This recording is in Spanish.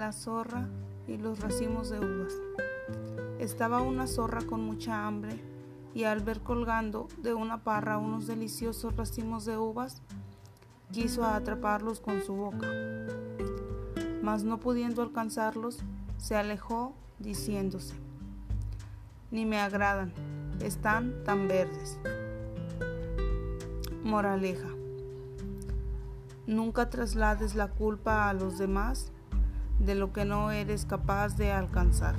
la zorra y los racimos de uvas. Estaba una zorra con mucha hambre y al ver colgando de una parra unos deliciosos racimos de uvas, quiso atraparlos con su boca. Mas no pudiendo alcanzarlos, se alejó diciéndose, ni me agradan, están tan verdes. Moraleja. Nunca traslades la culpa a los demás de lo que no eres capaz de alcanzar.